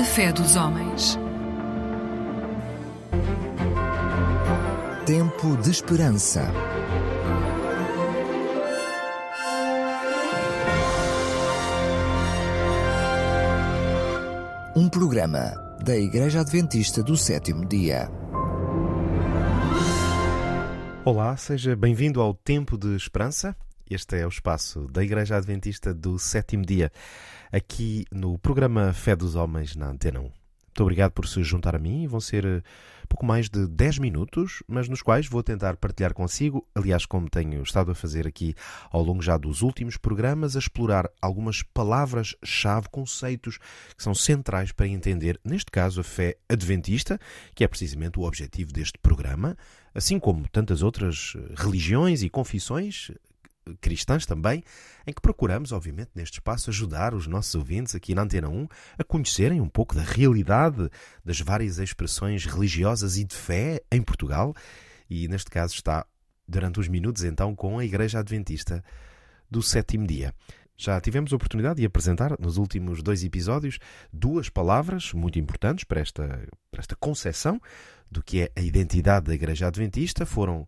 A fé dos homens. Tempo de esperança. Um programa da Igreja Adventista do Sétimo Dia. Olá, seja bem-vindo ao Tempo de Esperança. Este é o espaço da Igreja Adventista do Sétimo Dia, aqui no programa Fé dos Homens na Antena 1. Muito obrigado por se juntar a mim. Vão ser eh, pouco mais de 10 minutos, mas nos quais vou tentar partilhar consigo, aliás, como tenho estado a fazer aqui ao longo já dos últimos programas, a explorar algumas palavras-chave, conceitos que são centrais para entender, neste caso, a fé adventista, que é precisamente o objetivo deste programa, assim como tantas outras eh, religiões e confissões cristãs também, em que procuramos, obviamente, neste espaço, ajudar os nossos ouvintes aqui na Antena 1 a conhecerem um pouco da realidade das várias expressões religiosas e de fé em Portugal. E neste caso está, durante uns minutos, então, com a Igreja Adventista do Sétimo Dia. Já tivemos a oportunidade de apresentar nos últimos dois episódios duas palavras muito importantes para esta, para esta concepção do que é a identidade da Igreja Adventista. Foram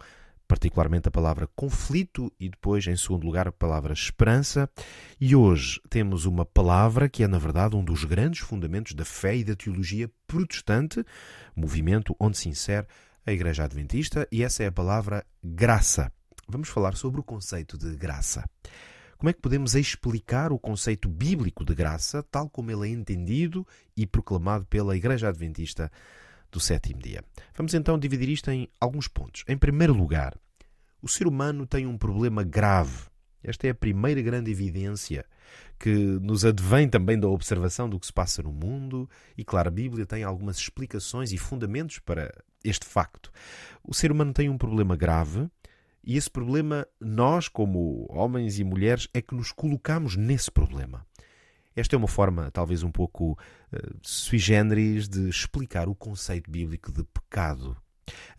particularmente a palavra conflito e depois, em segundo lugar, a palavra esperança. E hoje temos uma palavra que é, na verdade, um dos grandes fundamentos da fé e da teologia protestante, movimento onde se insere a Igreja Adventista, e essa é a palavra graça. Vamos falar sobre o conceito de graça. Como é que podemos explicar o conceito bíblico de graça, tal como ele é entendido e proclamado pela Igreja Adventista do sétimo dia. Vamos então dividir isto em alguns pontos. Em primeiro lugar, o ser humano tem um problema grave. Esta é a primeira grande evidência que nos advém também da observação do que se passa no mundo, e claro, a Bíblia tem algumas explicações e fundamentos para este facto. O ser humano tem um problema grave, e esse problema, nós, como homens e mulheres, é que nos colocamos nesse problema. Esta é uma forma, talvez um pouco uh, sui generis, de explicar o conceito bíblico de pecado.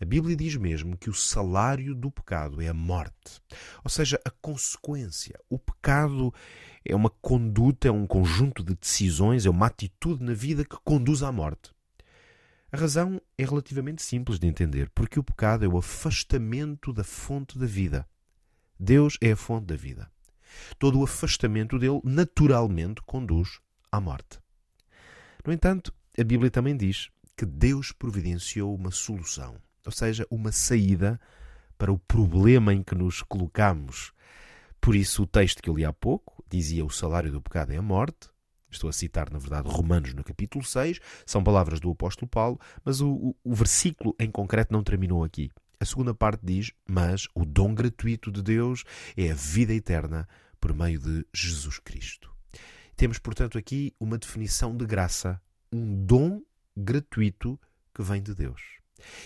A Bíblia diz mesmo que o salário do pecado é a morte, ou seja, a consequência. O pecado é uma conduta, é um conjunto de decisões, é uma atitude na vida que conduz à morte. A razão é relativamente simples de entender, porque o pecado é o afastamento da fonte da vida. Deus é a fonte da vida todo o afastamento dele naturalmente conduz à morte. No entanto, a Bíblia também diz que Deus providenciou uma solução, ou seja, uma saída para o problema em que nos colocamos. Por isso, o texto que eu li há pouco dizia: o salário do pecado é a morte. Estou a citar, na verdade, Romanos no capítulo 6, são palavras do apóstolo Paulo, mas o, o, o versículo em concreto não terminou aqui. A segunda parte diz: Mas o dom gratuito de Deus é a vida eterna por meio de Jesus Cristo. Temos, portanto, aqui uma definição de graça, um dom gratuito que vem de Deus.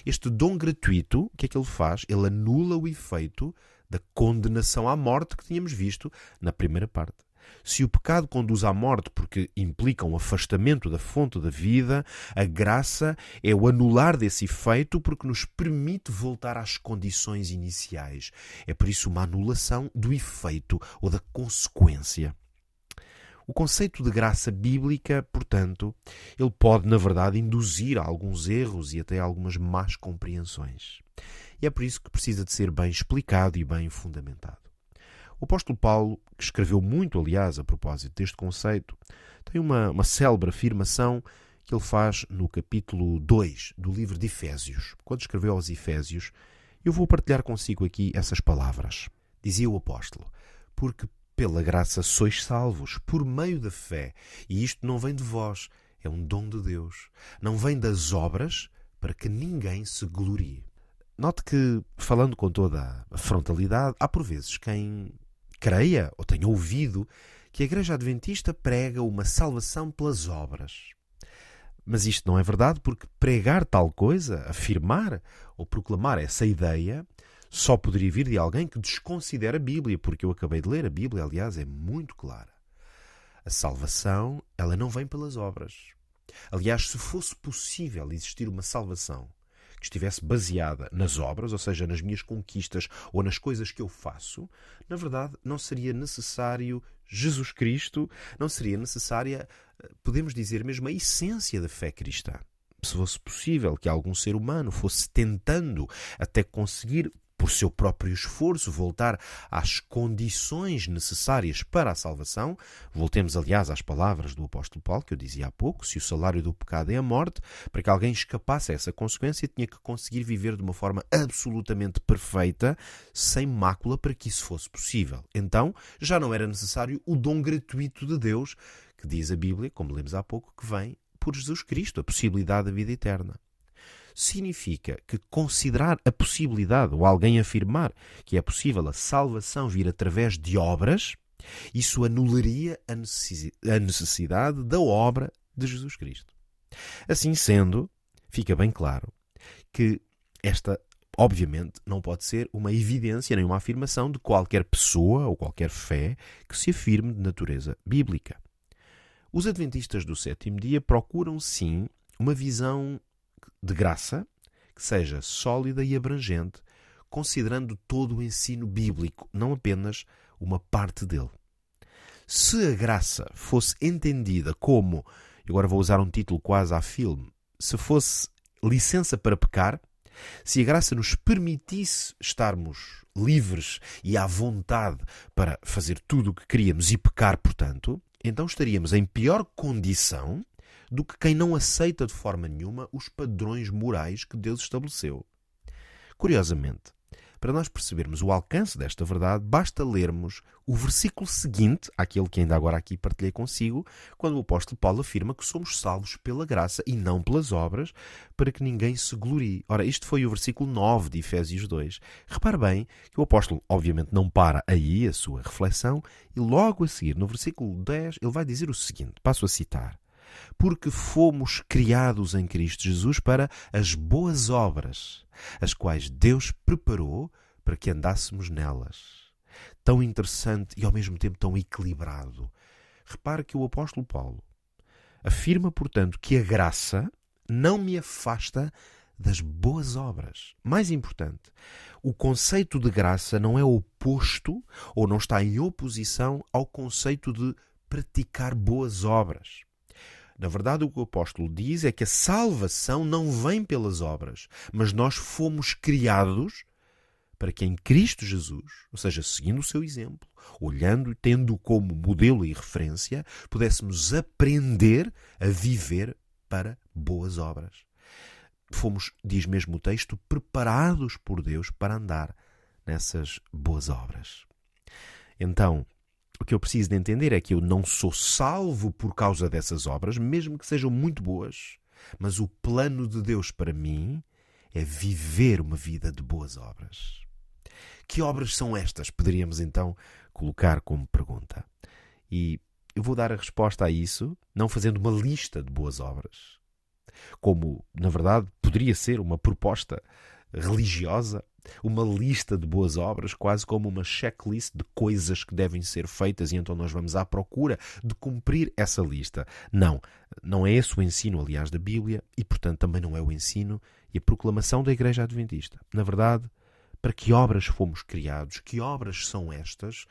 Este dom gratuito, o que é que ele faz? Ele anula o efeito da condenação à morte que tínhamos visto na primeira parte. Se o pecado conduz à morte porque implica um afastamento da fonte da vida, a graça é o anular desse efeito porque nos permite voltar às condições iniciais. É por isso uma anulação do efeito ou da consequência. O conceito de graça bíblica, portanto, ele pode, na verdade, induzir a alguns erros e até algumas más compreensões. E é por isso que precisa de ser bem explicado e bem fundamentado. O apóstolo Paulo, que escreveu muito, aliás, a propósito deste conceito, tem uma, uma célebre afirmação que ele faz no capítulo 2 do livro de Efésios. Quando escreveu aos Efésios, eu vou partilhar consigo aqui essas palavras. Dizia o apóstolo: Porque pela graça sois salvos, por meio da fé, e isto não vem de vós, é um dom de Deus. Não vem das obras, para que ninguém se glorie. Note que, falando com toda a frontalidade, há por vezes quem creia ou tenha ouvido que a Igreja Adventista prega uma salvação pelas obras. Mas isto não é verdade porque pregar tal coisa, afirmar ou proclamar essa ideia, só poderia vir de alguém que desconsidera a Bíblia, porque eu acabei de ler a Bíblia, aliás, é muito clara. A salvação, ela não vem pelas obras. Aliás, se fosse possível existir uma salvação que estivesse baseada nas obras, ou seja, nas minhas conquistas ou nas coisas que eu faço, na verdade não seria necessário Jesus Cristo, não seria necessária, podemos dizer mesmo, a essência da fé cristã. Se fosse possível que algum ser humano fosse tentando até conseguir por seu próprio esforço, voltar às condições necessárias para a salvação. Voltemos, aliás, às palavras do apóstolo Paulo, que eu dizia há pouco: se o salário do pecado é a morte, para que alguém escapasse a essa consequência, tinha que conseguir viver de uma forma absolutamente perfeita, sem mácula, para que isso fosse possível. Então, já não era necessário o dom gratuito de Deus, que diz a Bíblia, como lemos há pouco, que vem por Jesus Cristo, a possibilidade da vida eterna significa que considerar a possibilidade, ou alguém afirmar que é possível a salvação vir através de obras, isso anularia a necessidade da obra de Jesus Cristo. Assim sendo, fica bem claro que esta, obviamente, não pode ser uma evidência nem uma afirmação de qualquer pessoa ou qualquer fé que se afirme de natureza bíblica. Os adventistas do sétimo dia procuram, sim, uma visão de graça que seja sólida e abrangente, considerando todo o ensino bíblico, não apenas uma parte dele. Se a graça fosse entendida como, agora vou usar um título quase a filme, se fosse licença para pecar, se a graça nos permitisse estarmos livres e à vontade para fazer tudo o que queríamos e pecar, portanto, então estaríamos em pior condição do que quem não aceita de forma nenhuma os padrões morais que Deus estabeleceu. Curiosamente, para nós percebermos o alcance desta verdade, basta lermos o versículo seguinte àquele que ainda agora aqui partilhei consigo, quando o apóstolo Paulo afirma que somos salvos pela graça e não pelas obras, para que ninguém se glorie. Ora, isto foi o versículo 9 de Efésios 2. Repare bem que o apóstolo, obviamente, não para aí a sua reflexão, e logo a seguir, no versículo 10, ele vai dizer o seguinte: passo a citar porque fomos criados em Cristo Jesus para as boas obras, as quais Deus preparou para que andássemos nelas. Tão interessante e ao mesmo tempo tão equilibrado. Repare que o apóstolo Paulo afirma, portanto, que a graça não me afasta das boas obras. Mais importante, o conceito de graça não é oposto ou não está em oposição ao conceito de praticar boas obras. Na verdade, o que o apóstolo diz é que a salvação não vem pelas obras, mas nós fomos criados para que em Cristo Jesus, ou seja, seguindo o seu exemplo, olhando e tendo como modelo e referência, pudéssemos aprender a viver para boas obras. Fomos, diz mesmo o texto, preparados por Deus para andar nessas boas obras. Então, o que eu preciso de entender é que eu não sou salvo por causa dessas obras, mesmo que sejam muito boas, mas o plano de Deus para mim é viver uma vida de boas obras. Que obras são estas? Poderíamos então colocar como pergunta. E eu vou dar a resposta a isso não fazendo uma lista de boas obras, como, na verdade, poderia ser uma proposta religiosa uma lista de boas obras, quase como uma checklist de coisas que devem ser feitas, e então nós vamos à procura de cumprir essa lista. Não, não é esse o ensino, aliás, da Bíblia, e portanto também não é o ensino e a proclamação da Igreja Adventista. Na verdade, para que obras fomos criados? Que obras são estas?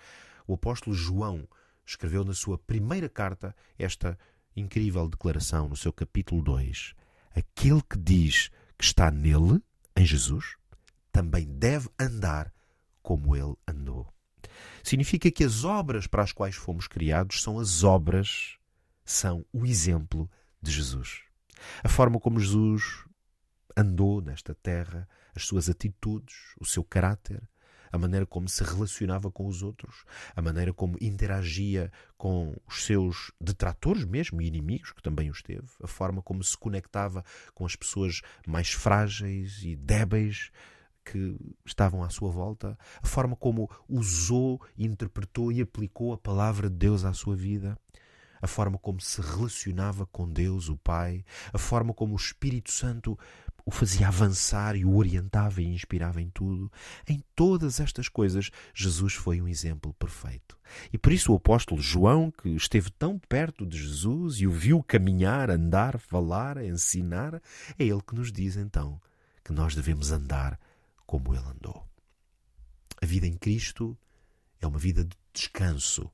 O apóstolo João escreveu na sua primeira carta esta incrível declaração no seu capítulo 2. Aquele que diz que está nele, em Jesus, também deve andar como ele andou. Significa que as obras para as quais fomos criados são as obras, são o exemplo de Jesus. A forma como Jesus andou nesta terra, as suas atitudes, o seu caráter, a maneira como se relacionava com os outros, a maneira como interagia com os seus detratores mesmo e inimigos, que também os teve, a forma como se conectava com as pessoas mais frágeis e débeis, que estavam à sua volta, a forma como usou, interpretou e aplicou a palavra de Deus à sua vida, a forma como se relacionava com Deus, o Pai, a forma como o Espírito Santo o fazia avançar e o orientava e inspirava em tudo. Em todas estas coisas, Jesus foi um exemplo perfeito. E por isso o apóstolo João, que esteve tão perto de Jesus e o viu caminhar, andar, falar, ensinar, é ele que nos diz então que nós devemos andar como ele andou. A vida em Cristo é uma vida de descanso,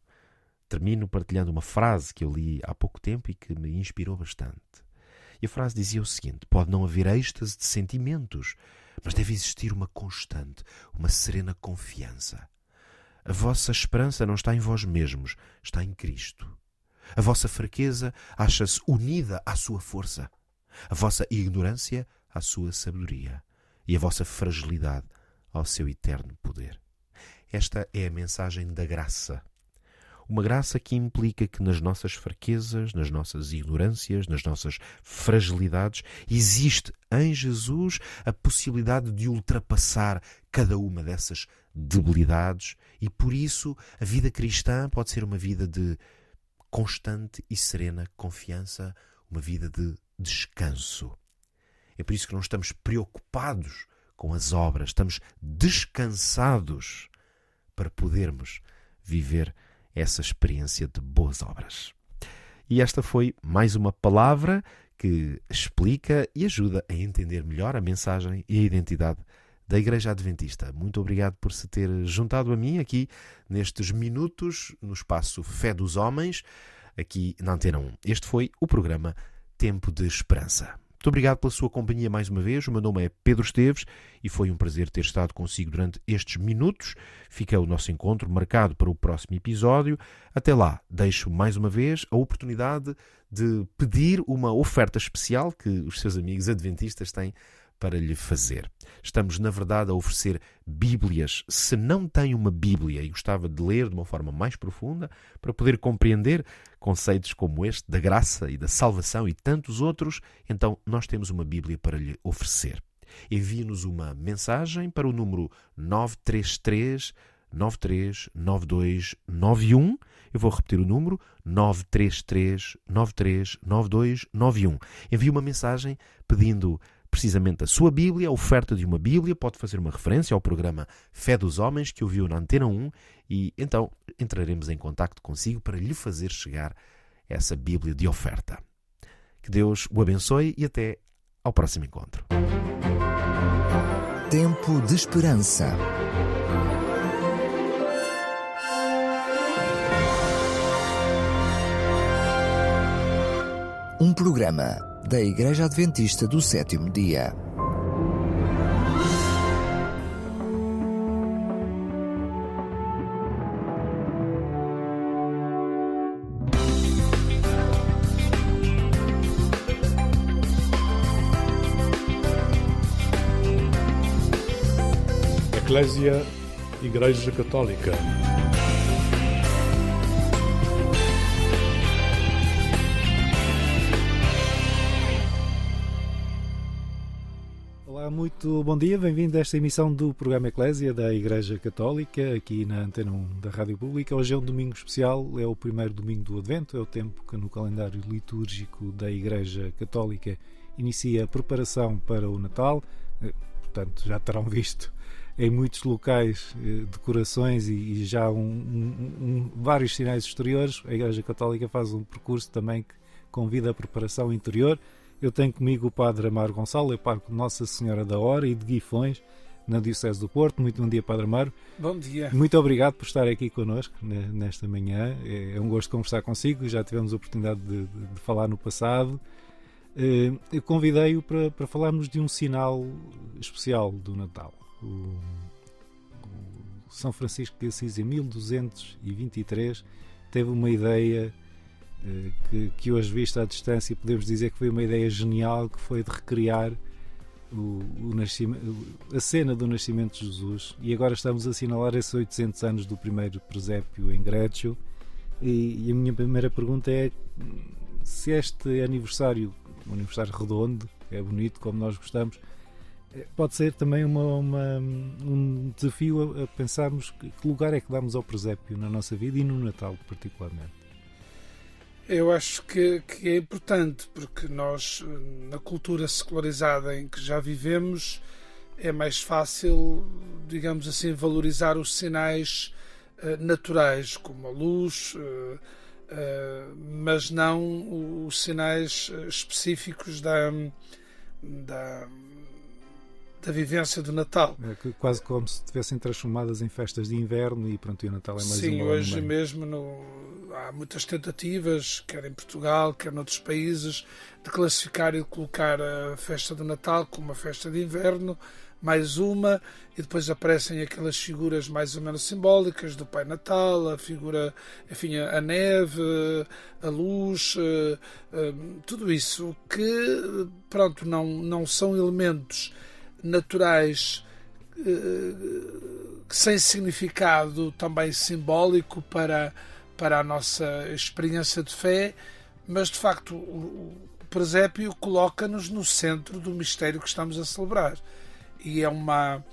termino partilhando uma frase que eu li há pouco tempo e que me inspirou bastante. E a frase dizia o seguinte: Pode não haver êxtase de sentimentos, mas deve existir uma constante, uma serena confiança. A vossa esperança não está em vós mesmos, está em Cristo. A vossa fraqueza acha-se unida à sua força. A vossa ignorância à sua sabedoria. E a vossa fragilidade ao seu eterno poder. Esta é a mensagem da graça. Uma graça que implica que nas nossas fraquezas, nas nossas ignorâncias, nas nossas fragilidades, existe em Jesus a possibilidade de ultrapassar cada uma dessas debilidades e por isso a vida cristã pode ser uma vida de constante e serena confiança, uma vida de descanso. É por isso que não estamos preocupados com as obras, estamos descansados para podermos viver essa experiência de boas obras. E esta foi mais uma palavra que explica e ajuda a entender melhor a mensagem e a identidade da Igreja Adventista. Muito obrigado por se ter juntado a mim aqui nestes minutos no espaço Fé dos Homens, aqui na Antena 1. Este foi o programa Tempo de Esperança. Muito obrigado pela sua companhia mais uma vez. O meu nome é Pedro Esteves e foi um prazer ter estado consigo durante estes minutos. Fica o nosso encontro marcado para o próximo episódio. Até lá, deixo mais uma vez a oportunidade de pedir uma oferta especial que os seus amigos adventistas têm para lhe fazer. Estamos, na verdade, a oferecer Bíblias. Se não tem uma Bíblia e gostava de ler de uma forma mais profunda, para poder compreender conceitos como este da graça e da salvação e tantos outros, então nós temos uma Bíblia para lhe oferecer. Envie-nos uma mensagem para o número 933 939291. Eu vou repetir o número 933 939291. Envie uma mensagem pedindo precisamente a sua Bíblia, a oferta de uma Bíblia, pode fazer uma referência ao programa Fé dos Homens que ouviu na Antena 1 e então entraremos em contato consigo para lhe fazer chegar essa Bíblia de oferta. Que Deus o abençoe e até ao próximo encontro. Tempo de Esperança. Um programa da Igreja Adventista do Sétimo Dia. Eclésia Igreja Católica. Muito bom dia, bem-vindo a esta emissão do programa Eclésia da Igreja Católica, aqui na Antena 1 da Rádio Pública. Hoje é um domingo especial, é o primeiro domingo do Advento, é o tempo que no calendário litúrgico da Igreja Católica inicia a preparação para o Natal. Eh, portanto, já terão visto em muitos locais eh, decorações e já um, um, um, vários sinais exteriores. A Igreja Católica faz um percurso também que convida a preparação interior eu tenho comigo o Padre Amaro Gonçalo, é parco de Nossa Senhora da Hora e de Guifões, na Diocese do Porto. Muito bom dia, Padre Amaro. Bom dia. Muito obrigado por estar aqui connosco nesta manhã. É, é um gosto conversar consigo. Já tivemos a oportunidade de, de, falar no passado. Eh, eu convidei-o para, para falarmos de um sinal especial do Natal. O, o São Francisco de Assis, em 1223, teve uma ideia que, que hoje, vista à distância, podemos dizer que foi uma ideia genial que foi de recriar o, o a cena do nascimento de Jesus e agora estamos a assinalar esses 800 anos do primeiro presépio em Grécio e, e, a minha primeira pergunta é se este aniversário, um aniversário redondo, é bonito como nós gostamos, eh, pode ser também uma, uma, um desafio a, a pensarmos que lugar é que damos ao presépio na nossa vida e no Natal particularmente. Eu acho que, que, é importante, porque nós, na cultura secularizada em que já vivemos, é mais fácil, digamos assim, valorizar os sinais uh, naturais, como a luz, uh, uh, mas não os sinais específicos da, da, da vivência do Natal. É quase como se estivessem transformadas em festas de inverno e pronto, e o Natal é mais Sim, hoje mesmo no, há muitas tentativas, quer em Portugal, quer noutros países, de classificar e de colocar a festa do Natal como uma festa de inverno, mais uma, e depois aparecem aquelas figuras mais ou menos simbólicas do Pai Natal, a figura, enfim, a neve, a luz, eh, eh, tudo isso que, pronto, não, não são elementos naturais eh, sem significado também simbólico para, para a nossa experiência de fé, mas de facto o, o presépio coloca-nos no centro do mistério que estamos a celebrar. E é uma.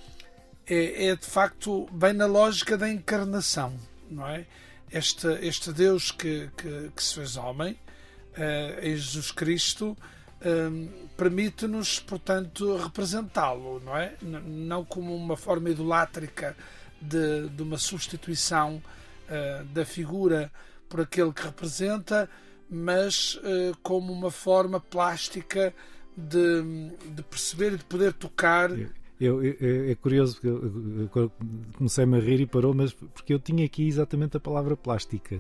É, é de facto bem na lógica da encarnação, não é? Este, este Deus que, que, que se fez homem, uh, em Jesus Cristo, um, permite-nos, portanto, representá-lo, não é? Não como uma forma idolátrica de, de uma substituição uh, da figura por aquele que representa, mas uh, como uma forma plástica de, de perceber e de poder tocar. Eu, eu, é curioso porque eu, comecei-me a rir e parou, mas porque eu tinha aqui exatamente a palavra plástica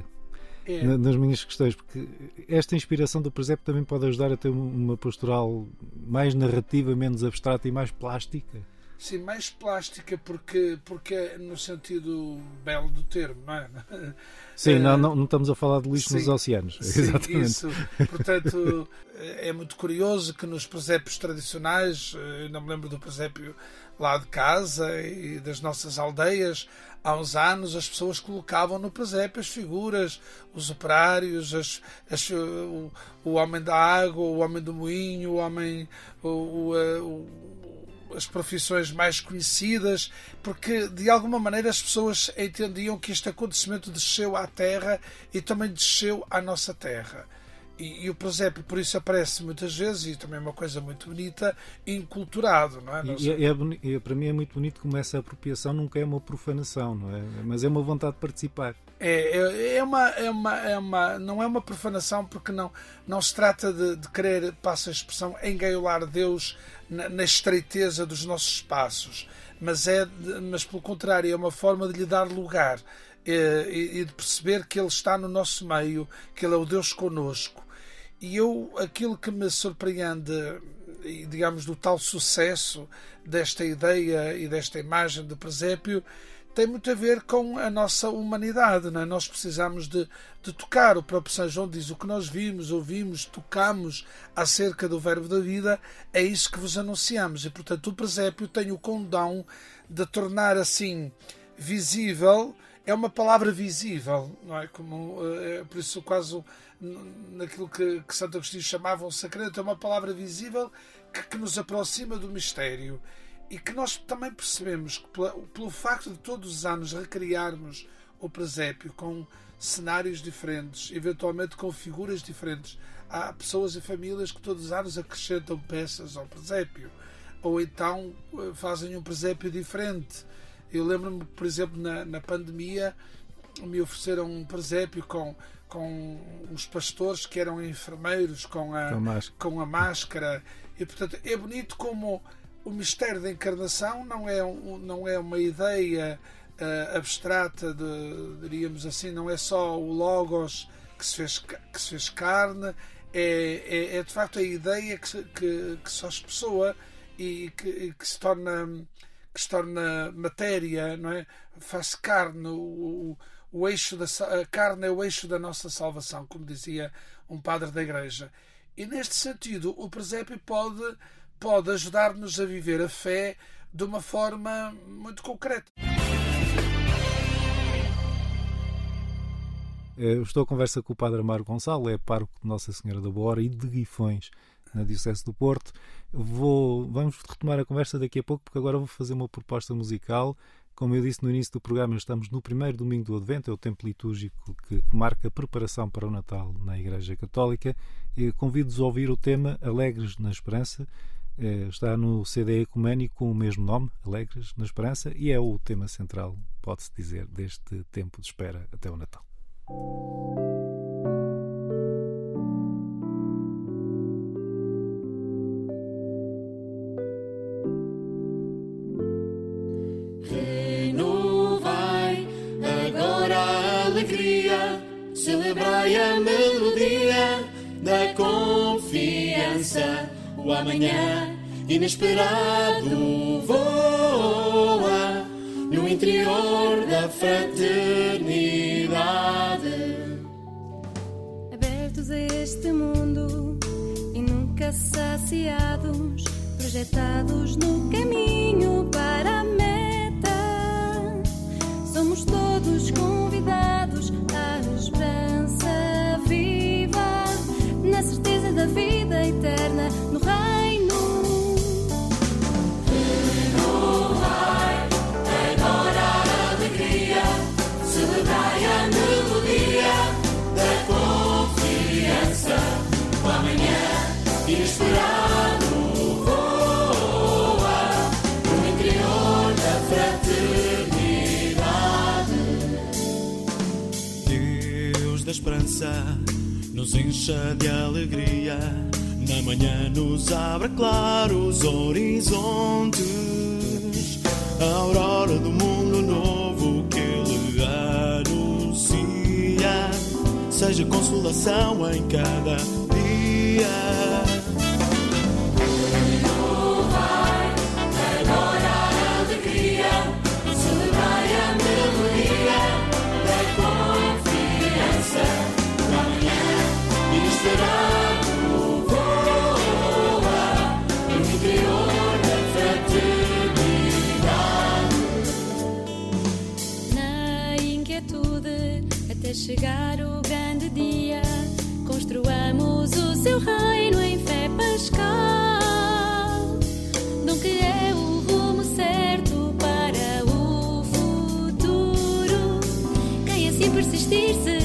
é. nas minhas questões, porque esta inspiração do presépio também pode ajudar a ter uma postural mais narrativa, menos abstrata e mais plástica. Sim, mais plástica porque, porque é no sentido belo do termo, não é? Sim, não, não, não estamos a falar de lixo sim, nos oceanos. Sim, Exatamente. Isso. Portanto, é muito curioso que nos presépios tradicionais, eu não me lembro do presépio lá de casa e das nossas aldeias, há uns anos as pessoas colocavam no presépio as figuras, os operários, as, as, o, o, homem da água, o homem do moinho, o homem. o, o as profissões mais conhecidas, porque de alguma maneira as pessoas entendiam que este acontecimento desceu à Terra e também desceu à nossa Terra. E, e, o presépio, por isso, aparece muitas vezes, e também é uma coisa muito bonita, inculturado, não é? E, é, é, para mim é muito bonito como essa apropriação nunca é uma profanação, não é? Mas é uma vontade de participar. É, é, é, uma, é, uma, é uma, não é uma profanação porque não, não se trata de, de querer, passa a expressão, engaiolar Deus na, na estreiteza dos nossos espaços, mas, é, mas pelo contrário, é uma forma de lhe dar lugar é, e, e de perceber que Ele está no nosso meio, que Ele é o Deus conosco e eu, aquilo que me surpreende, digamos, do tal sucesso desta ideia e desta imagem do presépio, tem muito a ver com a nossa humanidade. Não é? Nós precisamos de, de tocar. O próprio São João diz: o que nós vimos, ouvimos, tocamos acerca do Verbo da vida, é isso que vos anunciamos. E, portanto, o presépio tem o condão de tornar assim visível. É uma palavra visível, não é? Como, é, por isso, quase naquilo que, que Santo Agostinho chamava um sacramento, é uma palavra visível que, que, nos aproxima do mistério e que nós também percebemos que pelo facto de todos os anos recriarmos o presépio com cenários diferentes, eventualmente com figuras diferentes, há pessoas e famílias que todos os anos acrescentam peças ao presépio ou então eh, fazem um presépio diferente. Eu lembro-me, por exemplo, na, na pandemia me ofereceram um presépio com com os pastores que eram enfermeiros com a, com, com a máscara. E, portanto, é bonito como o mistério da encarnação não é, um, não é uma ideia uh, abstrata, de, diríamos assim, não é só o Logos que se fez, que se fez carne, é, é, é de facto a ideia que, se, que, que se pessoa e que, e que se torna que se torna matéria, não é? Faz carne o, o eixo da a carne é o eixo da nossa salvação, como dizia um padre da igreja. E neste sentido, o presépio pode pode ajudar-nos a viver a fé de uma forma muito concreta. Eu estou a conversa com o Padre Amaro Gonçalo, é pároco de Nossa Senhora da Boa e de Guifões, na Diocese do Porto. Vou, vamos retomar a conversa daqui a pouco, porque agora vou fazer uma proposta musical como eu disse no início do programa, estamos no primeiro domingo do Advento, é o tempo litúrgico que, que marca a preparação para o Natal na Igreja Católica. Convido-vos a ouvir o tema Alegres na Esperança. É, está no CD Ecuménico com o mesmo nome, Alegres na Esperança, e é o tema central, pode-se dizer, deste tempo de espera até o Natal. O amanhã inesperado voa no interior da fraternidade. Abertos a este mundo e nunca saciados, projetados no caminho para a meta. Somos todos convidados esperança nos encha de alegria. Na manhã nos abre claros horizontes. A aurora do mundo novo que ele anuncia. Seja consolação em cada dia. Chegar o grande dia, construamos o seu reino em fé pascal. Dom que é o rumo certo para o futuro. Quem assim persistir será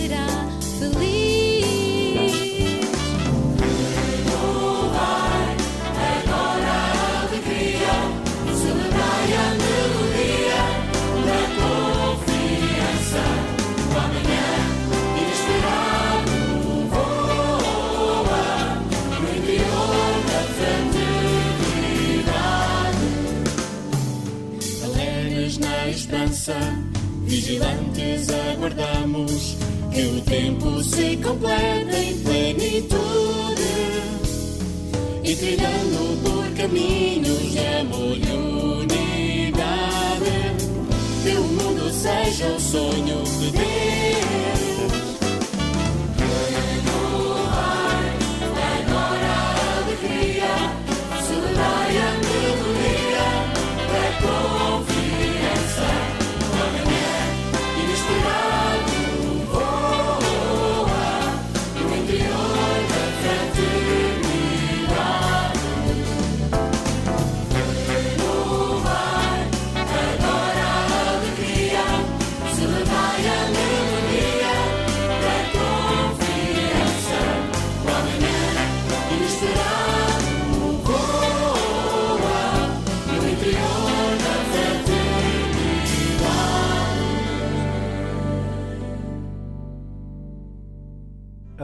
vigilantes aguardamos que o tempo se complete em plenitude. E trilhando por caminhos de amor e unidade, que o mundo seja o sonho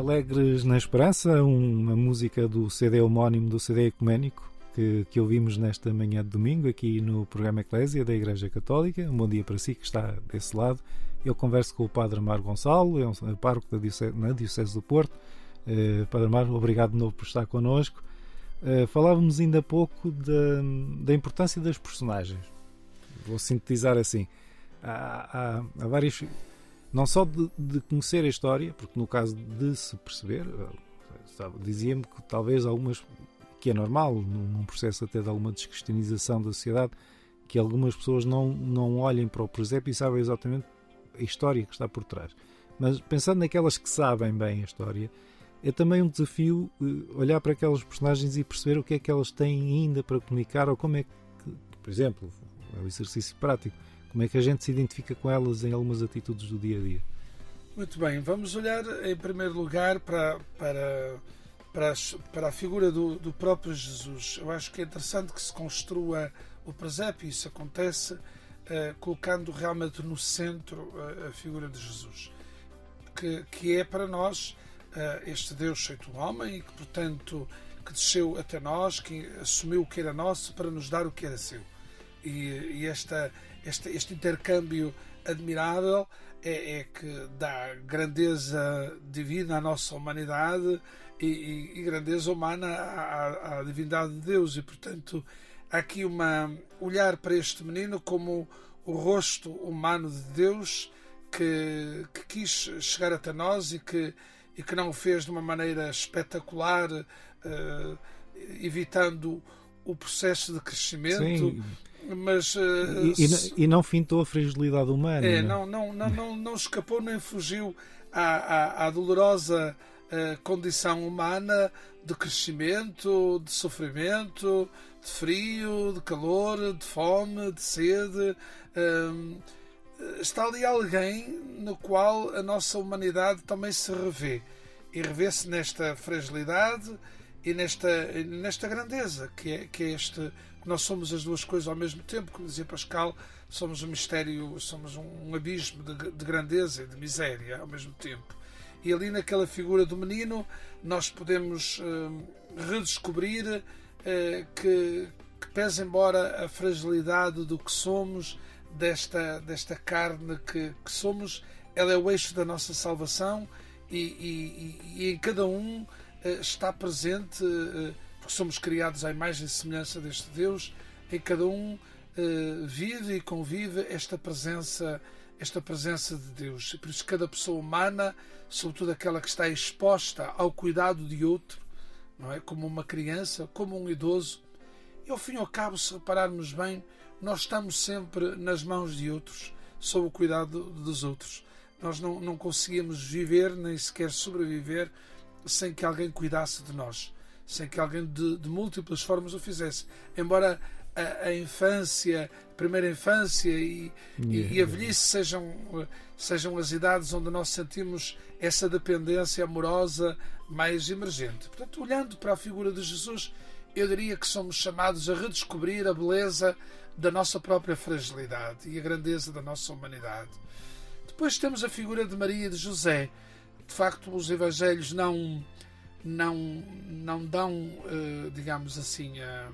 Alegres na Esperança, uma música do CD homónimo do CD Ecuménico que, que ouvimos nesta manhã de domingo aqui no programa Eclésia da Igreja Católica. Um bom dia para si que está desse lado. Eu converso com o Padre Amaro Gonçalo, é um é pároco da Diocese, na Diocese do Porto. Eh, Padre Amaro, obrigado de novo por estar connosco. Eh, falávamos ainda há pouco da, da importância das personagens. Vou sintetizar assim. Há, há, há várias não só de, de, conhecer a história, porque no caso de se perceber, dizia-me que talvez algumas, que é normal, num processo até de alguma descristianização da sociedade, que algumas pessoas não, não olhem para o presépio e sabem exatamente a história que está por trás. Mas pensando naquelas que sabem bem a história, é também um desafio olhar para aquelas personagens e perceber o que é que elas têm ainda para comunicar ou como é que, por exemplo, é um exercício prático, como é que a gente se identifica com elas em algumas atitudes do dia a dia? Muito bem, vamos olhar em primeiro lugar para, para, para, para a figura do, do próprio Jesus. Eu acho que é interessante que se construa o presépio, isso acontece uh, colocando realmente no centro uh, a figura de Jesus, que, que é para nós uh, este Deus feito homem e que, portanto, que desceu até nós, que assumiu o que era nosso para nos dar o que era seu. E, e esta, este, este intercâmbio admirável é, é que dá grandeza divina à nossa humanidade e, e, e grandeza humana à, à, divindade de Deus. E, portanto, há aqui uma olhar para este menino como o rosto humano de Deus que, que quis chegar até nós e que, e que não o fez de uma maneira espetacular, uh, evitando o processo de crescimento. Sim. Mas, uh, e, e, e, não fintou a fragilidade humana. É, não, não, não, não, não escapou nem fugiu à, à, à dolorosa uh, condição humana de crescimento, de sofrimento, de frio, de calor, de fome, de sede. Uh, está ali alguém no qual a nossa humanidade também se revê. E revê-se nesta fragilidade e nesta, nesta grandeza, que é, que é este. Nós somos as duas coisas ao mesmo tempo, como dizia Pascal, somos um mistério, somos um, abismo de, de grandeza e de miséria ao mesmo tempo. E ali naquela figura do menino, nós podemos uh, redescobrir uh, que, que, pese embora a fragilidade do que somos, desta, desta carne que, que somos, ela é o eixo da nossa salvação e, e, e em cada um uh, está presente, porque somos criados à imagem e semelhança deste Deus, em cada um uh, vive e convive esta presença esta presença de Deus. E por isso cada pessoa humana, sobretudo aquela que está exposta ao cuidado de outro, não é? Como uma criança, como um idoso, e ao fim e ao cabo, se repararmos bem, nós estamos sempre nas mãos de outros, sob o cuidado dos outros. Nós não, não conseguimos viver, nem sequer sobreviver, sem que alguém cuidasse de nós, sem que alguém de, de múltiplas formas o fizesse. Embora a, a, infância, a primeira infância e, yeah. e, a velhice sejam, sejam as idades onde nós sentimos essa dependência amorosa mais emergente. Portanto, olhando para a figura de Jesus, eu diria que somos chamados a redescobrir a beleza da nossa própria fragilidade e a grandeza da nossa humanidade. Depois temos a figura de Maria e de José. De facto, os evangelhos não não não dão, eh, digamos assim, a,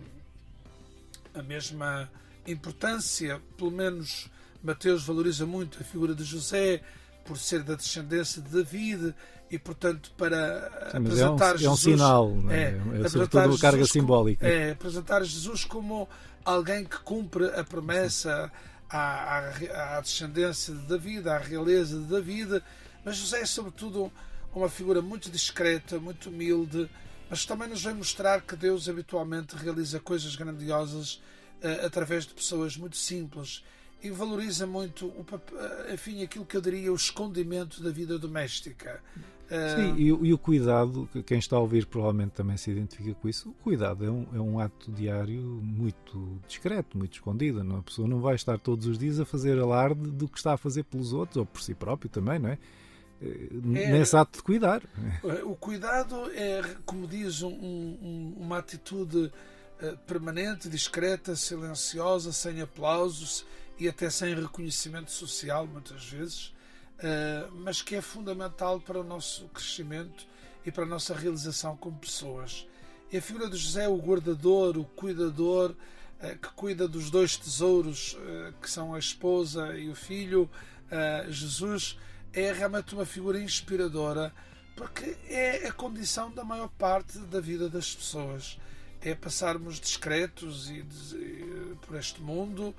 a mesma importância, pelo menos Mateus valoriza muito a figura de José por ser da descendência de David e, portanto, para Sim, apresentar é um, Jesus. É um sinal, é? é, é sobretudo uma carga simbólica. É, apresentar Jesus como alguém que cumpre a promessa à, à, à, descendência de David, à realeza de David, mas José é, sobretudo, uma figura muito discreta, muito humilde, mas também nos vem mostrar que Deus habitualmente realiza coisas grandiosas uh, através de pessoas muito simples e valoriza muito, o, uh, enfim, aquilo que eu diria o escondimento da vida doméstica. Sim, e, e, o cuidado, quem está a ouvir provavelmente também se identifica com isso. O cuidado é um, é um ato diário muito discreto, muito escondido. Não? A pessoa não vai estar todos os dias a fazer alarde do que está a fazer pelos outros ou por si próprio também, não é? Eh, é, Nesse ato de cuidar. O cuidado é, como diz, um, um, uma atitude uh, permanente, discreta, silenciosa, sem aplausos e até sem reconhecimento social, muitas vezes uh, mas que é fundamental para o nosso crescimento e para a nossa realização como pessoas. E a figura de José, o guardador, o cuidador, uh, que cuida dos dois tesouros, que são a esposa e o filho, Jesus, é realmente uma figura inspiradora, porque é a condição da maior parte da vida das pessoas. É passarmos discretos e, e por este mundo,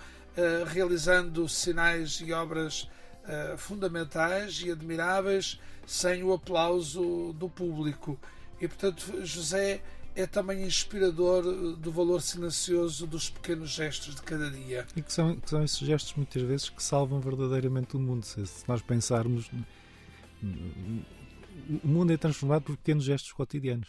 realizando sinais e obras uh, fundamentais e admiráveis sem o aplauso do público. E, portanto, José é também inspirador eh, do valor silencioso dos pequenos gestos de cada dia. E que são, que são esses gestos, muitas vezes, que salvam verdadeiramente o mundo. Se, se nós pensarmos. O mundo é transformado por pequenos gestos cotidianos.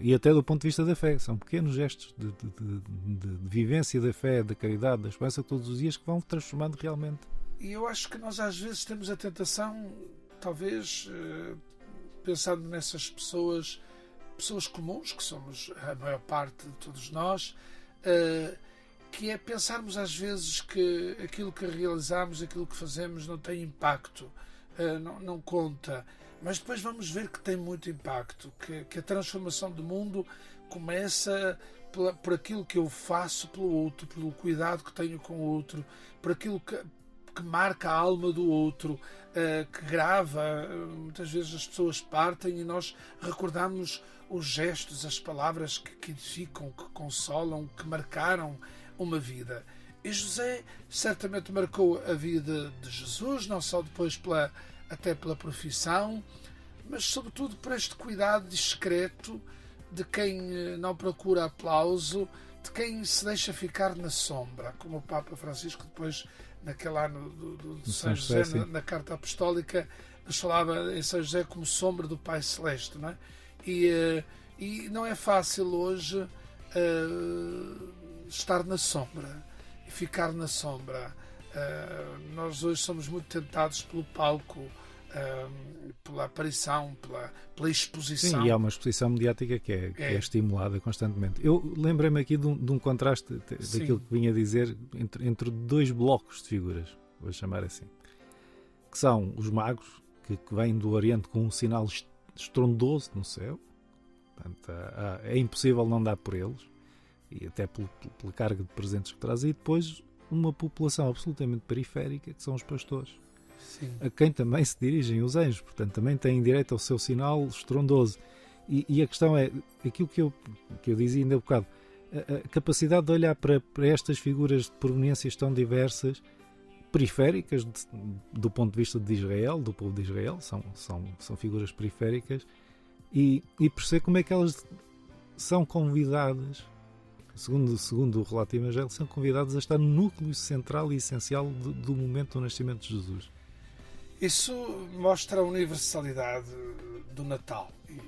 E até do ponto de vista da fé. São pequenos gestos de, de, de, de vivência da fé, da caridade, da esperança todos os dias que vão transformando realmente e eu acho que nós às vezes temos a tentação, talvez, eh, pensando nessas pessoas, pessoas comuns, que somos a maior parte de todos nós, eh, que é pensarmos às vezes que aquilo que realizamos, aquilo que fazemos não tem impacto, eh, não, não conta. Mas depois vamos ver que tem muito impacto, que, que a transformação do mundo começa por aquilo que eu faço pelo outro, pelo cuidado que tenho com o outro, por aquilo que, que marca a alma do outro, uh, que grava. Muitas vezes as pessoas partem e nós recordamos os gestos, as palavras que, que edificam, que consolam, que marcaram uma vida. E José certamente marcou a vida de Jesus, não só depois pela, até pela profissão, mas sobretudo por este cuidado discreto de quem eh, não procura aplauso, de quem se deixa ficar na sombra, como o Papa Francisco depois naquele ano do, do, do São José, na, na, carta apostólica, nos falava em São José como sombra do Pai Celeste, não é? E, eh, e não é fácil hoje uh, estar na sombra e ficar na sombra. Uh, nós hoje somos muito tentados pelo palco, pela aparição, pela, pela exposição. Sim, e há uma exposição mediática que é, que é. é estimulada constantemente. Eu lembrei-me aqui de um, de um contraste daquilo Sim. que vinha a dizer entre, entre dois blocos de figuras, vou chamar assim, que são os magos, que, que vêm do Oriente com um sinal estrondoso no céu, Portanto, há, é impossível não dar por eles, e até pela, pela carga de presentes que traz, e depois uma população absolutamente periférica, que são os pastores. Sim. a quem também se dirigem os anjos, portanto também têm direito ao seu sinal estrondoso. E, e a questão é, aquilo que eu, que eu dizia ainda há um bocado, a, a capacidade de olhar para, para, estas figuras de proveniências tão diversas, periféricas de, do ponto de vista de Israel, do povo de Israel, são, são, são figuras periféricas, e, e perceber como é que elas são convidadas, segundo, segundo o relato evangélico, são convidadas a estar no núcleo central e essencial do, do momento do nascimento de Jesus. Isso mostra a universalidade do Natal. E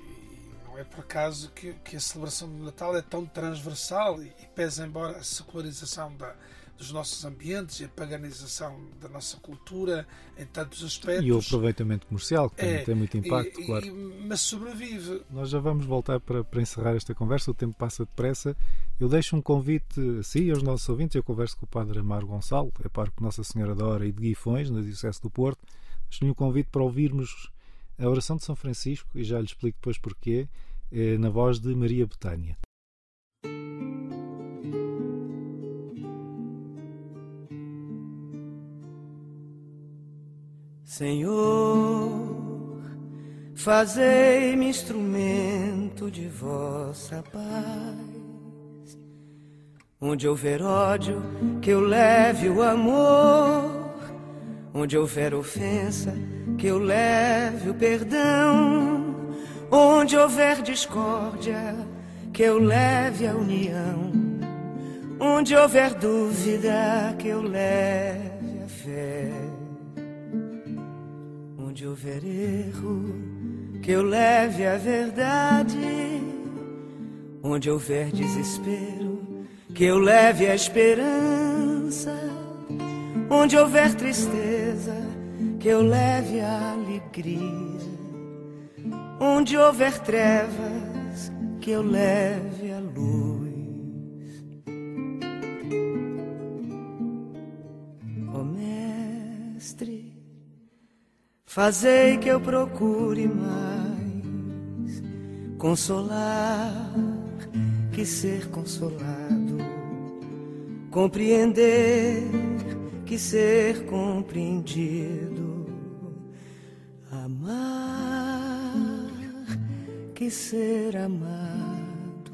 não é por acaso que, que a celebração do Natal é tão transversal e, e pesa embora a secularização da, dos nossos ambientes e a paganização da nossa cultura em tantos aspectos. E o aproveitamento comercial, que é, tem muito impacto, e, claro. E, mas sobrevive. Nós já vamos voltar para, para encerrar esta conversa, o tempo passa depressa. Eu deixo um convite a si e aos nossos ouvintes. Eu converso com o Padre Amaro Gonçalo, é parque Nossa Senhora da Hora e de Guifões, na Diocese do Porto Deixo-lhe um convite para ouvirmos a oração de São Francisco, e já lhe explico depois porquê, eh, na voz de Maria Betânia. Senhor, fazei-me instrumento de vossa paz. Onde houver ódio, que eu leve o amor Onde houver ofensa, que eu leve o perdão. Onde houver discórdia, que eu leve a união. Onde houver dúvida, que eu leve a fé. Onde houver erro, que eu leve a verdade. Onde houver desespero, que eu leve a esperança Onde houver tristeza, que eu leve a alegria. Onde houver trevas, que eu leve a luz. Ó oh, Mestre, fazei que eu procure mais consolar que ser consolado, compreender que ser compreendido, amar que ser amado,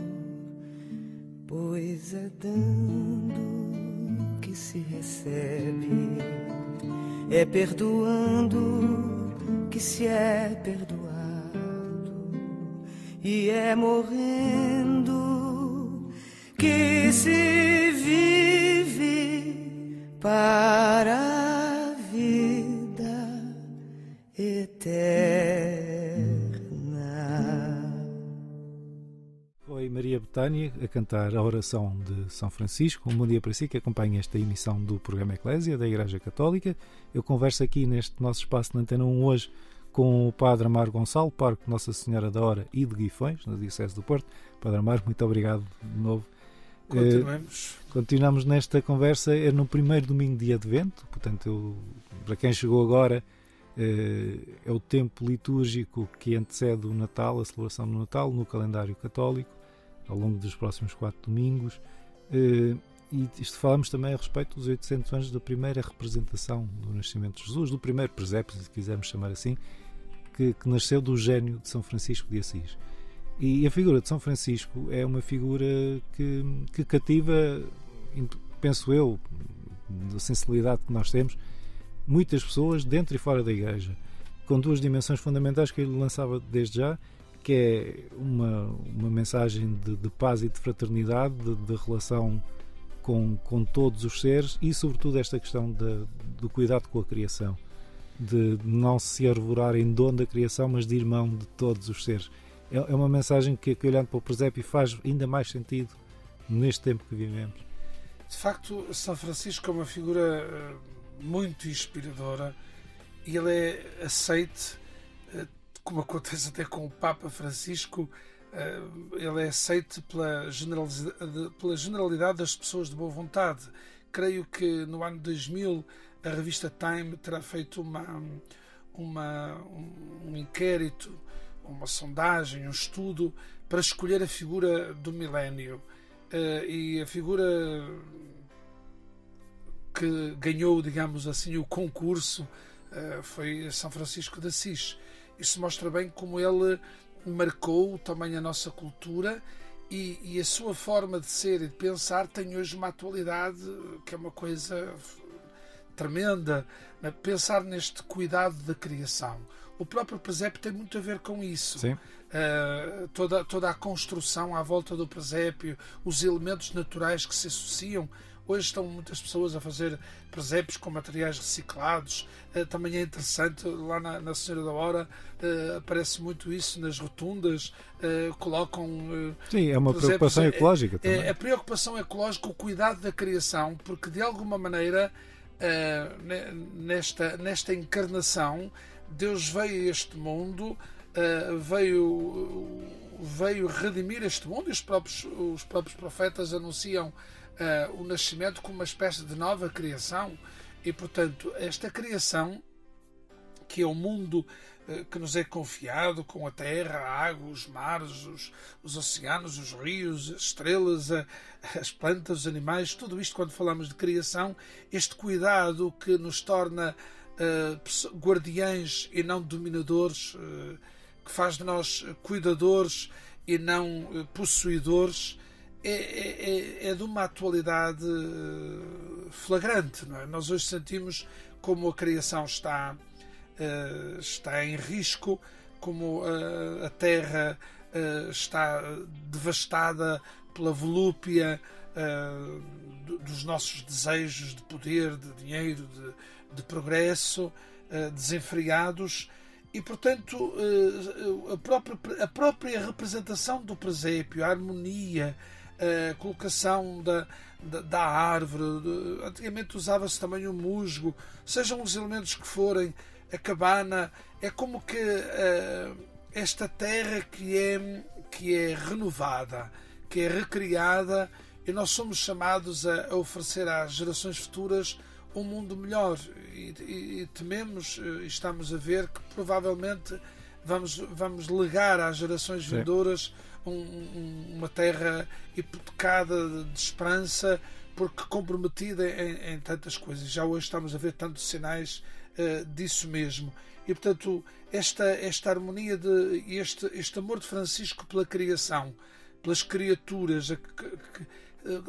pois é dando que se recebe, é perdoando que se é perdoado, e é morrendo que se vive para a vida eterna. Foi Maria Betânia a cantar a oração de São Francisco. Um bom dia para si que acompanha esta emissão do programa Eclésia da Igreja Católica. Eu converso aqui neste nosso espaço na Antena 1 hoje com o Padre Amaro Gonçalo, Parque Nossa Senhora da Hora e de Guifões, na Diocese do Porto. Padre Amaro, muito obrigado de novo Continuemos. Uh, continuamos nesta conversa, é no primeiro domingo de Advento, portanto, eu, para quem chegou agora, uh, é o tempo litúrgico que antecede o Natal, a celebração do Natal, no calendário católico, ao longo dos próximos quatro domingos. Uh, e isto falamos também a respeito dos 800 anos da primeira representação do nascimento de Jesus, do primeiro presépio, se quisermos chamar assim, que, que nasceu do gênio de São Francisco de Assis. E a figura de São Francisco é uma figura que, que cativa, penso eu, da sensibilidade que nós temos, muitas pessoas dentro e fora da Igreja, com duas dimensões fundamentais que ele lançava desde já, que é uma, uma mensagem de, de paz e de fraternidade, de, de relação com, com todos os seres e, sobretudo, esta questão de, do cuidado com a criação, de não se arvorar em dono da criação, mas de irmão de todos os seres. É, é uma mensagem que, que, olhando para o presépio, faz ainda mais sentido neste tempo que vivemos. De facto, São Francisco é uma figura eh, muito inspiradora e ele é aceite, eh, como acontece até com o Papa Francisco, eh, ele é aceite pela generalidade, pela generalidade das pessoas de boa vontade. Creio que no ano 2000 a revista Time terá feito uma, uma, um inquérito, uma sondagem, um estudo para escolher a figura do milénio. Uh, e a figura que ganhou, digamos assim, o concurso uh, foi São Francisco de Assis. Isso mostra bem como ele marcou também a nossa cultura e, e, a sua forma de ser e de pensar tem hoje uma atualidade que é uma coisa tremenda. Pensar neste cuidado da criação. O próprio presépio tem muito a ver com isso. Sim. Uh, toda, toda a construção à volta do presépio, os elementos naturais que se associam Hoje estão muitas pessoas a fazer presépios com materiais reciclados. Uh, também é interessante, lá na, na Senhora da Hora uh, aparece muito isso nas rotundas. Uh, colocam. Sim, é uma preocupação ecológica é, também. É, a preocupação ecológica, o cuidado da criação, porque de alguma maneira, nesta, nesta encarnação, Deus veio a este mundo, veio, veio redimir este mundo e os próprios, os próprios profetas anunciam uh, o nascimento como uma espécie de nova criação. E, portanto, esta criação, que é o mundo uh, que nos é confiado, com a terra, a água, os mares, os, os oceanos, os rios, as estrelas, a, as plantas, os animais, tudo isto, quando falamos de criação, este cuidado que nos torna uh, guardiães e não dominadores, que faz de nós cuidadores e não possuidores é, é, é, é de uma atualidade eh, flagrante. É? Nós hoje sentimos como a criação está, uh, está em risco, como uh, a terra uh, está devastada pela volúpia dos nossos desejos de poder, de dinheiro, de, de progresso, desenfreados. E, portanto, a própria, a própria representação do presépio, a harmonia, a colocação da, da, da árvore. Antigamente usava-se também o musgo, sejam os elementos que forem, a cabana. É como que uh, esta terra que é, que é renovada, que é recriada, e nós somos chamados a, a oferecer às gerações futuras um mundo melhor. E, e, e tememos, e estamos a ver que provavelmente vamos, vamos legar às gerações vindouras um, uma terra hipotecada de esperança, porque comprometida em, em, tantas coisas. Já hoje estamos a ver tantos sinais uh, disso mesmo. E portanto, esta, esta harmonia de este, este amor de Francisco pela criação, pelas criaturas, a, que, eh,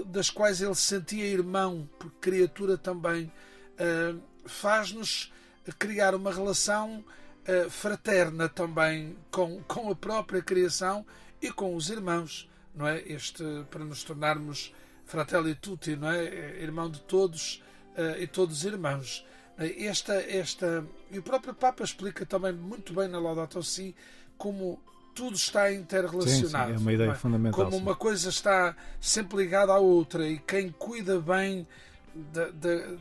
das quais ele se sentia irmão, criatura também, uh, faz-nos criar uma relação uh, fraterna também com, com a própria criação e com os irmãos, não é? Este para nos tornarmos fratelli tutti, não é? Irmão de todos e todos irmãos. Esta, esta e o próprio Papa explica também muito bem na Laudato Si como tudo está interrelacionado. Sim, sim, é uma ideia é? fundamental. Como uma coisa está sempre ligada à outra e quem cuida bem de, de,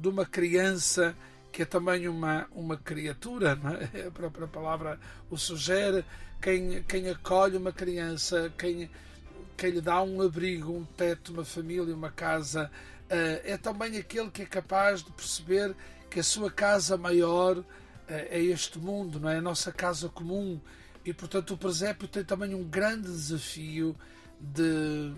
de uma criança que é também uma, uma criatura, é? a própria palavra o sugere, quem, quem acolhe uma criança, quem, quem lhe dá um abrigo, um teto, uma família, uma casa, uh, é também aquele que é capaz de perceber que a sua casa maior uh, é este mundo, não é? A nossa casa comum. E portanto o presépio tem também um grande desafio de,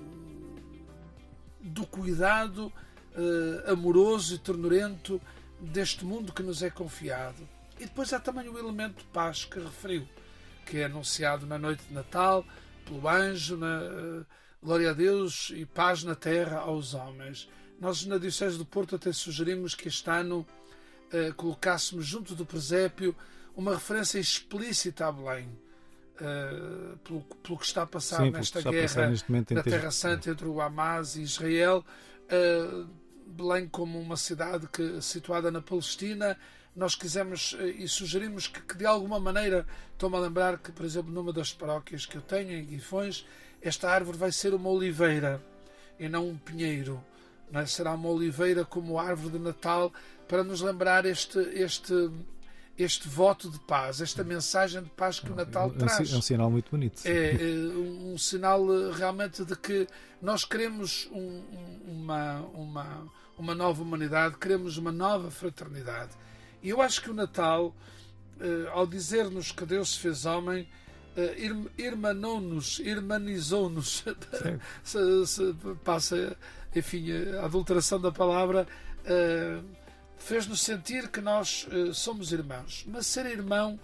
do, cuidado uh, amoroso e ternurento deste mundo que nos é confiado. E depois há também o elemento de paz que referiu, que é anunciado na noite de Natal pelo anjo, na, uh, glória a Deus e paz na terra aos homens. Nós na Diocese do Porto até sugerimos que este ano uh, colocássemos junto do presépio uma referência explícita a Belém. Uh, pelo, pelo, que está a passar Sim, nesta guerra na Terra Santa entre o Hamas e Israel. Uh, Belém como uma cidade que, situada na Palestina, nós quisemos eh, e sugerimos que, que de alguma maneira, estou-me a lembrar que, por exemplo, numa das paróquias que eu tenho, em Guifões, esta árvore vai ser uma oliveira e não um pinheiro. Não é? Será uma oliveira como árvore de Natal para nos lembrar este, este, este voto de paz, esta mensagem de paz que o Natal é, traz. É um sinal muito bonito. É, é um, sinal eh, realmente de que nós queremos um, uma, uma, uma nova humanidade, queremos uma nova fraternidade. E eu acho que o Natal, eh, ao dizer-nos que Deus se fez homem, eh, irmanou-nos, irmanizou-nos, passa, enfim, a adulteração da palavra, fez-nos sentir que nós eh, somos irmãos. Mas ser irmão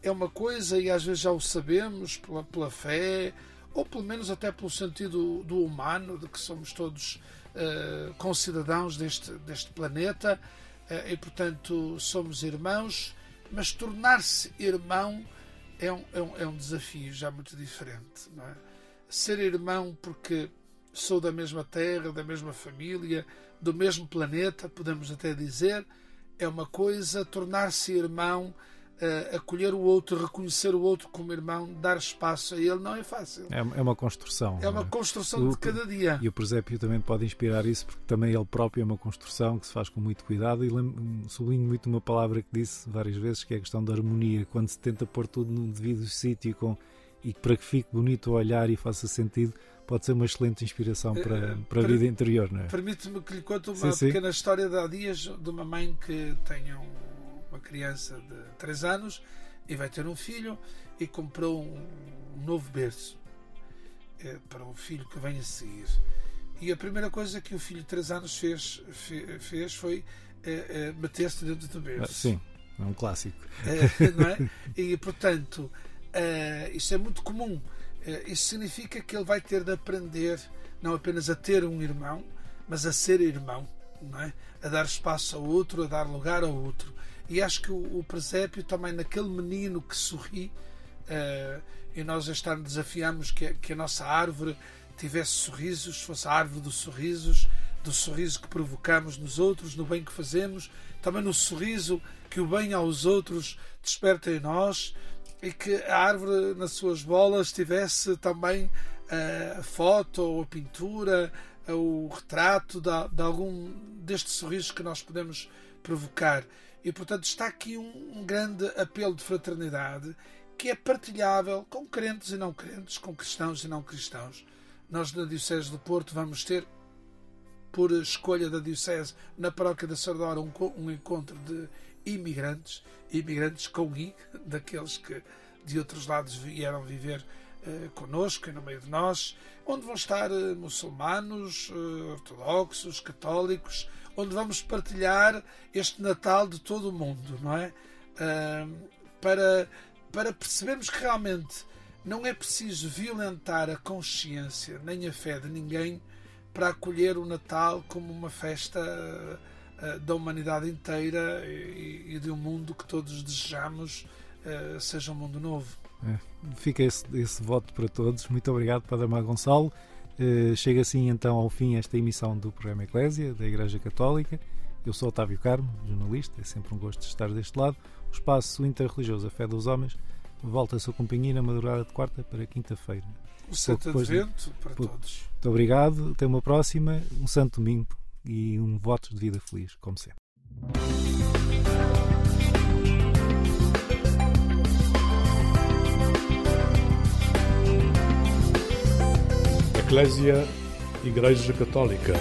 é uma coisa, e às vezes já o sabemos, pela, pela fé, ou pelo menos até pelo sentido do humano, de que somos todos uh, concidadãos deste, deste planeta uh, e, portanto, somos irmãos, mas tornar-se irmão é um, é, um, é um desafio já muito diferente. É? Ser irmão porque sou da mesma terra, da mesma família, do mesmo planeta, podemos até dizer, é uma coisa, tornar-se irmão uh, acolher o outro, reconhecer o outro como irmão, dar espaço a ele, não é fácil. É, é uma construção. É uma é? construção o, de cada dia. E o presépio também pode inspirar isso, porque também ele próprio é uma construção que se faz com muito cuidado. E sublinho muito uma palavra que disse várias vezes, que é a questão da harmonia, quando se tenta pôr tudo no devido sítio com, e para que fique bonito o olhar e faça sentido pode ser uma excelente inspiração para, eh, para a vida interior, não é? Permite-me que lhe conte uma sim, pequena sim. história de há dias de uma mãe que tem um uma criança de 3 anos e vai ter um filho e comprou um, um novo berço é, para o filho que vem a seguir. E a primeira coisa que o filho de 3 anos fez, fez foi é, é, meter-se dentro do berço. Ah, sim, é um clássico. não é? E portanto, isso é muito comum. Isso significa que ele vai ter de aprender não apenas a ter um irmão, mas a ser irmão, é? a dar espaço ao outro, a dar lugar ao outro. E acho que o, presépio também naquele menino que sorri, uh, e nós este ano desafiamos que a nossa árvore tivesse sorrisos, fosse a árvore dos sorrisos, do sorriso que provocamos nos outros, no bem que fazemos, também no sorriso que o bem aos outros desperta em nós e que a árvore nas suas bolas tivesse também uh, a foto ou a pintura, uh, o retrato de, de, algum destes sorrisos que nós podemos provocar. E, portanto, está aqui um, um grande apelo de fraternidade que é partilhável com crentes e não crentes, com cristãos e não cristãos. Nós, na Diocese do Porto, vamos ter, por escolha da Diocese, na Paróquia da Sardora, um, um encontro de imigrantes, imigrantes com I, daqueles que de outros lados vieram viver eh, conosco e no meio de nós, onde vão estar eh, muçulmanos, eh, ortodoxos, católicos, onde vamos partilhar este Natal de todo o mundo, não é? para, para percebermos que realmente não é preciso violentar a consciência nem a fé de ninguém para acolher o Natal como uma festa uh, da humanidade inteira e, e, de um mundo que todos desejamos uh, seja um mundo novo. É, fica esse, esse voto para todos. Muito obrigado, Padre Mar Gonçalo. Eh, chega assim então ao fim esta emissão do programa Eclésia da Igreja Católica. Eu sou Otávio Carmo, jornalista, é sempre um gosto estar deste lado. O espaço interreligioso A Fé dos Homens volta a sua companhia na madrugada de quarta para quinta-feira. O Santo Advento de... para Pouco. todos. Muito obrigado, até uma próxima, um Santo Domingo e um voto de vida feliz, como sempre. Eclésia Igreja Católica